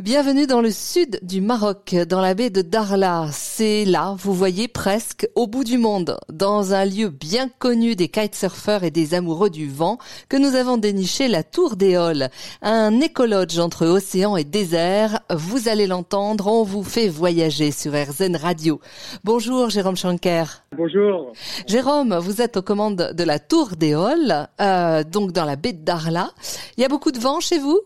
Bienvenue dans le sud du Maroc, dans la baie de Darla. C'est là, vous voyez, presque au bout du monde, dans un lieu bien connu des kitesurfers et des amoureux du vent, que nous avons déniché la Tour d'Éole, un écologe entre océan et désert. Vous allez l'entendre, on vous fait voyager sur RZN Radio. Bonjour Jérôme Schanker. Bonjour. Jérôme, vous êtes aux commandes de la Tour d'Éole, euh, donc dans la baie de Darla. Il y a beaucoup de vent chez vous?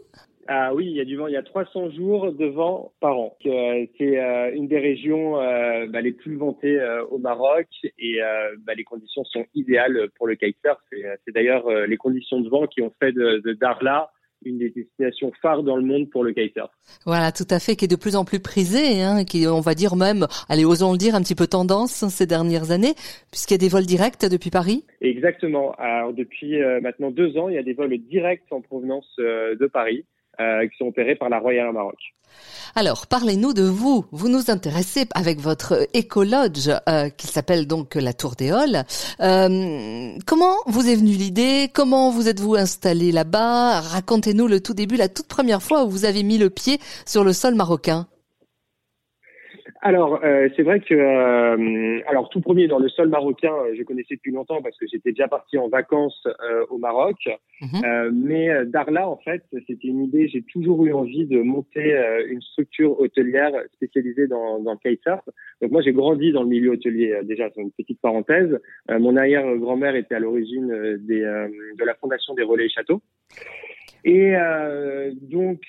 Ah oui, il y a du vent. Il y a 300 jours de vent par an. Euh, c'est euh, une des régions euh, bah, les plus ventées au Maroc et bah, les conditions sont idéales pour le kitesurf. C'est d'ailleurs les conditions de vent qui ont fait de, de, Darla une des destinations phares dans le monde pour le kitesurf. Voilà, tout à fait, qui est de plus en plus prisé, hein, qui on va dire même, allez, osons le dire, un petit peu tendance ces dernières années, puisqu'il y a des vols directs depuis Paris. Exactement. Alors depuis maintenant deux ans, il y a des vols directs en provenance de Paris. Euh, qui sont opérés par la Royal Maroc. Alors, parlez-nous de vous. Vous nous intéressez avec votre écolodge euh, qui s'appelle donc la Tour des. Euh, comment vous est venue l'idée? Comment vous êtes-vous installé là-bas? Racontez-nous le tout début, la toute première fois où vous avez mis le pied sur le sol marocain. Alors, euh, c'est vrai que, euh, alors tout premier dans le sol marocain, euh, je connaissais depuis longtemps parce que j'étais déjà parti en vacances au Maroc. Mhm. mais Darla, en fait, c'était une idée. J'ai toujours eu envie de monter une structure hôtelière spécialisée dans, dans le kitesurf. Donc moi, j'ai grandi dans le milieu hôtelier. déjà, c'est une petite parenthèse. mon arrière-grand-mère était à l'origine des, de la fondation des Relais Châteaux. Et donc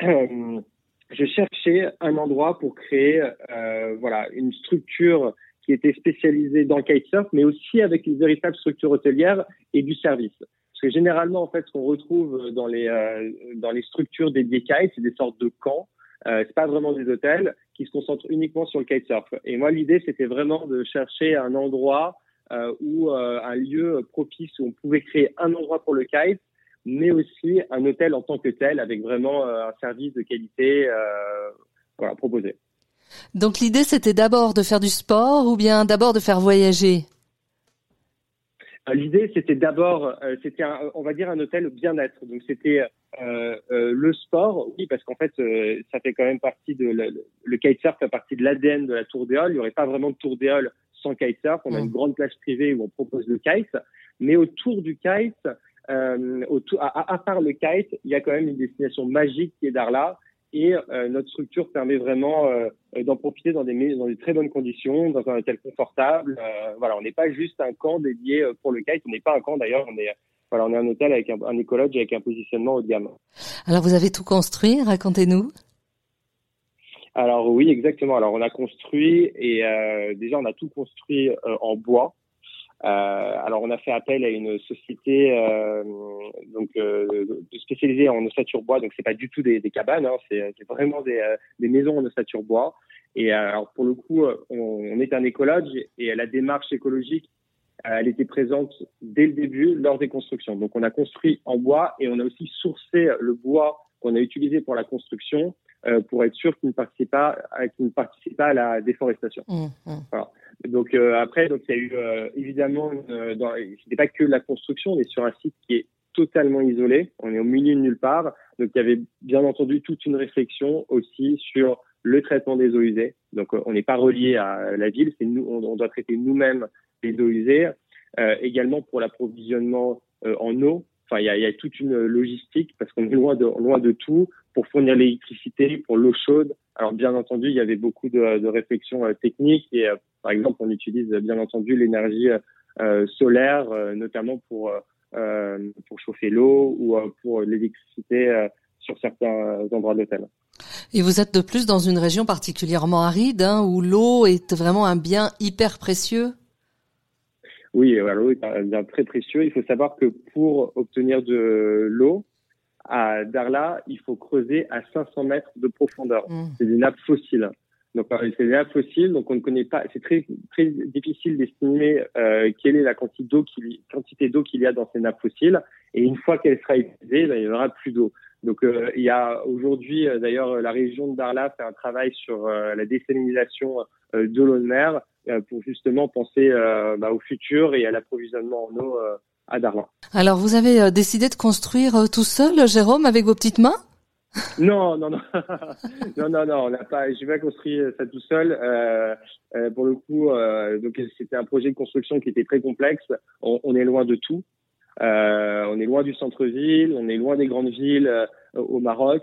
je cherchais un endroit pour créer euh, voilà une structure qui était spécialisée dans le kitesurf, mais aussi avec une véritable structure hôtelière et du service. Parce que généralement, en fait, ce qu'on retrouve dans les euh, dans les structures dédiées kite, c'est des sortes de camps. Euh, c'est pas vraiment des hôtels qui se concentrent uniquement sur le kitesurf. Et moi, l'idée, c'était vraiment de chercher un endroit euh, ou euh, un lieu propice où on pouvait créer un endroit pour le kite mais aussi un hôtel en tant que tel avec vraiment euh, un service de qualité euh, voilà, proposé. Donc l'idée c'était d'abord de faire du sport ou bien d'abord de faire voyager? Euh, L'idée c'était d'abord, c'était on va dire un hôtel bien-être. Donc c'était euh, le sport, oui, parce qu'en fait, ça fait quand même partie de le, le kitesurf fait partie de l'ADN de la Tour d'Éole. Il n'y aurait pas vraiment de Tour d'Éole sans kitesurf. On a une grande plage privée où on propose le kite, mais autour du kite, euh, à, à, part le kite, il y a quand même une destination magique qui est Darla. Et euh, notre structure permet vraiment euh, d'en profiter dans des, dans des très bonnes conditions, dans un hôtel confortable. Euh, voilà, on n'est pas juste un camp dédié pour le kite. On n'est pas un camp d'ailleurs. On est voilà, on est un hôtel avec un, un écologe avec un positionnement haut de gamme. Alors vous avez tout construit, racontez-nous. Alors oui, exactement. Alors on a construit et déjà on a tout construit en bois. Euh, alors on a fait appel à une société euh, donc euh, spécialisée en ossature bois, donc c'est pas du tout des, des cabanes, hein, c'est vraiment des, des, maisons en ossature bois. Et alors pour le coup, on, est un écologe et la démarche écologique, elle était présente dès le début lors des constructions. Donc on a construit en bois et on a aussi sourcé le bois qu'on a utilisé pour la construction euh, pour être sûr qu'il ne participe pas, qu'il ne participe pas à la déforestation. Mmh, mmh. Voilà. Donc euh, après, donc il y a eu euh, évidemment, euh, c'était pas que la construction, on est sur un site qui est totalement isolé, on est au milieu de nulle part, donc il y avait bien entendu toute une réflexion aussi sur le traitement des eaux usées. Donc on n'est pas relié à la ville, c'est nous, on, doit traiter nous-mêmes les eaux usées. également pour l'approvisionnement en eau, enfin il y a, toute une logistique parce qu'on est loin de loin de tout pour fournir l'électricité, pour l'eau chaude. Alors bien entendu, il y avait beaucoup de, réflexions techniques et par exemple, on utilise bien entendu l'énergie euh, solaire, euh, notamment pour euh, pour chauffer l'eau ou pour l'électricité sur certains endroits de l'hôtel. Et vous êtes de plus dans une région particulièrement aride, hein, où l'eau est vraiment un bien hyper précieux? Oui, l'eau est très précieux. Il faut savoir que pour obtenir de l'eau à Darla, il faut creuser à 500 mètres de profondeur. Mmh. C'est des nappes fossiles. Donc c'est des nappes fossiles, donc on ne connaît pas. C'est très très difficile d'estimer euh, quelle est la quantité d'eau qu'il quantité d'eau qu'il y a dans ces nappes fossiles. Et une fois qu'elle sera épuisée, ben, il n'y aura plus d'eau. Donc euh, il y a aujourd'hui euh, d'ailleurs la région de Darla fait un travail sur euh, la désalinisation de l'eau de mer pour justement penser bah, au futur et à l'approvisionnement en eau à Darlan. Alors vous avez décidé de construire tout seul, Jérôme, avec vos petites mains? Non, non, non, non, non, non, on n'a pas. J'ai pas construit ça tout seul. Euh, euh, pour le coup, euh, donc c'était un projet de construction qui était très complexe. On, on est loin de tout. Euh, on est loin du centre-ville, on est loin des grandes villes euh, au Maroc.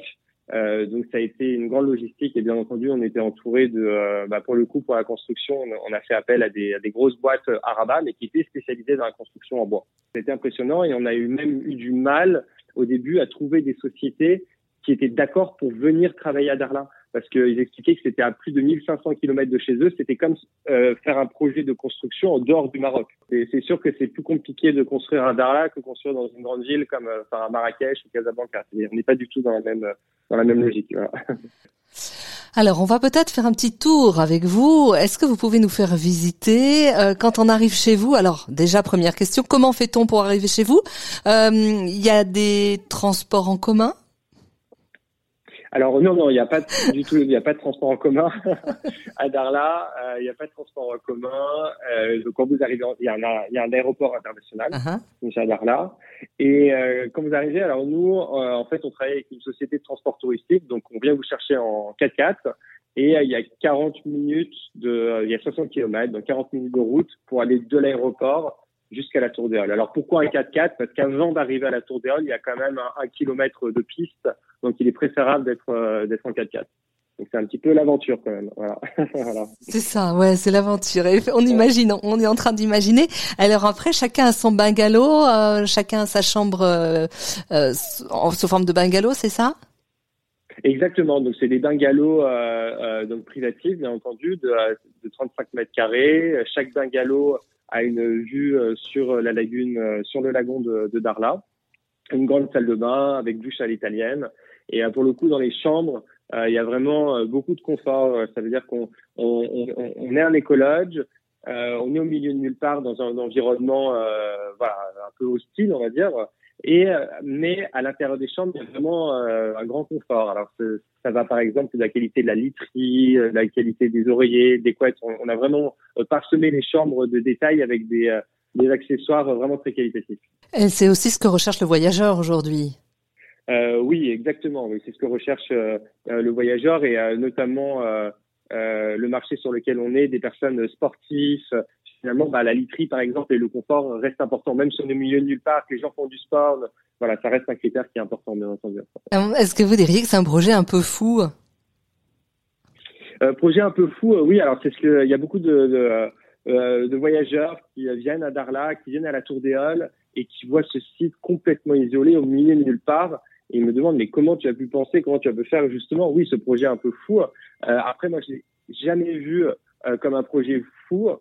Euh, donc ça a été une grande logistique et bien entendu on était entouré de, bah, pour le coup pour la construction on, a fait appel à des, à des grosses boîtes Araba mais qui étaient spécialisées dans la construction en bois. C'était impressionnant et on a eu même eu du mal au début à trouver des sociétés qui étaient d'accord pour venir travailler à Darla parce qu'ils expliquaient que c'était à plus de 1500 km de chez eux. C'était comme euh, faire un projet de construction en dehors du Maroc. Et c'est sûr que c'est plus compliqué de construire à Darla que construire dans une grande ville comme euh, enfin, Marrakech ou Casablanca. On n'est pas du tout dans la même, dans la même logique. Alors, on va peut-être faire un petit tour avec vous. Est-ce que vous pouvez nous faire visiter euh, quand on arrive chez vous? Alors, déjà, première question, comment fait-on pour arriver chez vous? Euh, Il y a des transports en commun? Alors non, non, il n'y a pas du tout, il n'y a pas de transport en commun à Darla. Euh, il n'y a pas de transport en commun. Euh, donc quand vous arrivez, il y, a un, il y a un aéroport international, uh à Darla. Et euh, quand vous arrivez, alors nous, euh, en fait, on travaille avec une société de transport touristique, donc on vient vous chercher en 4x4. Et il y a 40 minutes de, il y a 60 km, donc 40 minutes de route pour aller de l'aéroport jusqu'à la Tour des Alors pourquoi un 4x4 Parce qu'avant d'arriver à la Tour des il y a quand même un, kilomètre de piste, donc il est préférable d'être euh, d'être en 4x4. Donc c'est un petit peu l'aventure quand même. Voilà. voilà. C'est ça, ouais, c'est l'aventure. on imagine, on est en train d'imaginer. Alors après, chacun a son bungalow, euh, chacun a sa chambre euh, sous forme de bungalow, c'est ça? Exactement. Donc c'est des bungalows donc privatifs, bien entendu, de, de 35 mètres carrés. Chaque bungalow a une vue euh, sur la lagune, euh, sur le lagon de, de, Darla, une grande salle de bain avec douche à l'italienne. Et euh, pour le coup, dans les chambres, il y a vraiment beaucoup de confort. Ça veut dire qu'on on, on, est un écologe, euh, on est au milieu de nulle part dans un, environnement euh, voilà, un peu hostile, on va dire. Et mais à l'intérieur des chambres, il y a vraiment un grand confort. Alors ça va par exemple de la qualité de la literie, de la qualité des oreillers, des couettes. On, on a vraiment parsemé les chambres de détail avec des, des accessoires vraiment très qualitatifs. Et c'est aussi ce que recherche le voyageur aujourd'hui. Euh, oui, exactement. Oui, c'est ce que recherche euh, euh le voyageur et euh, notamment euh, le marché sur lequel on est, des personnes sportives. Finalement, bah, la literie, par exemple, et le confort reste important, même si on est au milieu de nulle part, que les gens font du sport. Voilà, ça reste un critère qui est important, bien entendu. Est-ce que vous diriez que c'est un projet un peu fou? Projet un peu fou, oui. Alors, c'est ce que il y a beaucoup de, de, de, voyageurs qui viennent à Darla, qui viennent à la Tour des Halles et qui voient ce site complètement isolé au milieu de nulle part et il me demande mais comment tu as pu penser, comment tu as pu faire justement, oui, ce projet un peu fou. Euh, après, moi, je l'ai jamais vu euh, comme un projet fou, euh,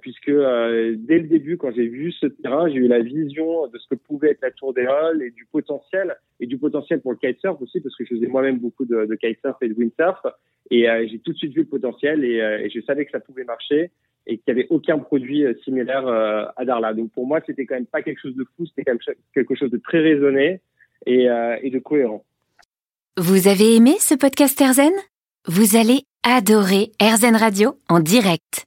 puisque euh, dès le début, quand j'ai vu ce terrain, j'ai eu la vision de ce que pouvait être la Tour des Halles et du potentiel, et du potentiel pour le kitesurf aussi, parce que je faisais moi-même beaucoup de, de kitesurf et de windsurf, et euh, j'ai tout de suite vu le potentiel, et, et, je savais que ça pouvait marcher, et qu'il n'y avait aucun produit similaire à Darla. Donc pour moi, c'était quand même pas quelque chose de fou, c'était quelque chose de très raisonné, et, euh, et de cohérent. Vous avez aimé ce podcast Erzen Vous allez adorer Erzen Radio en direct.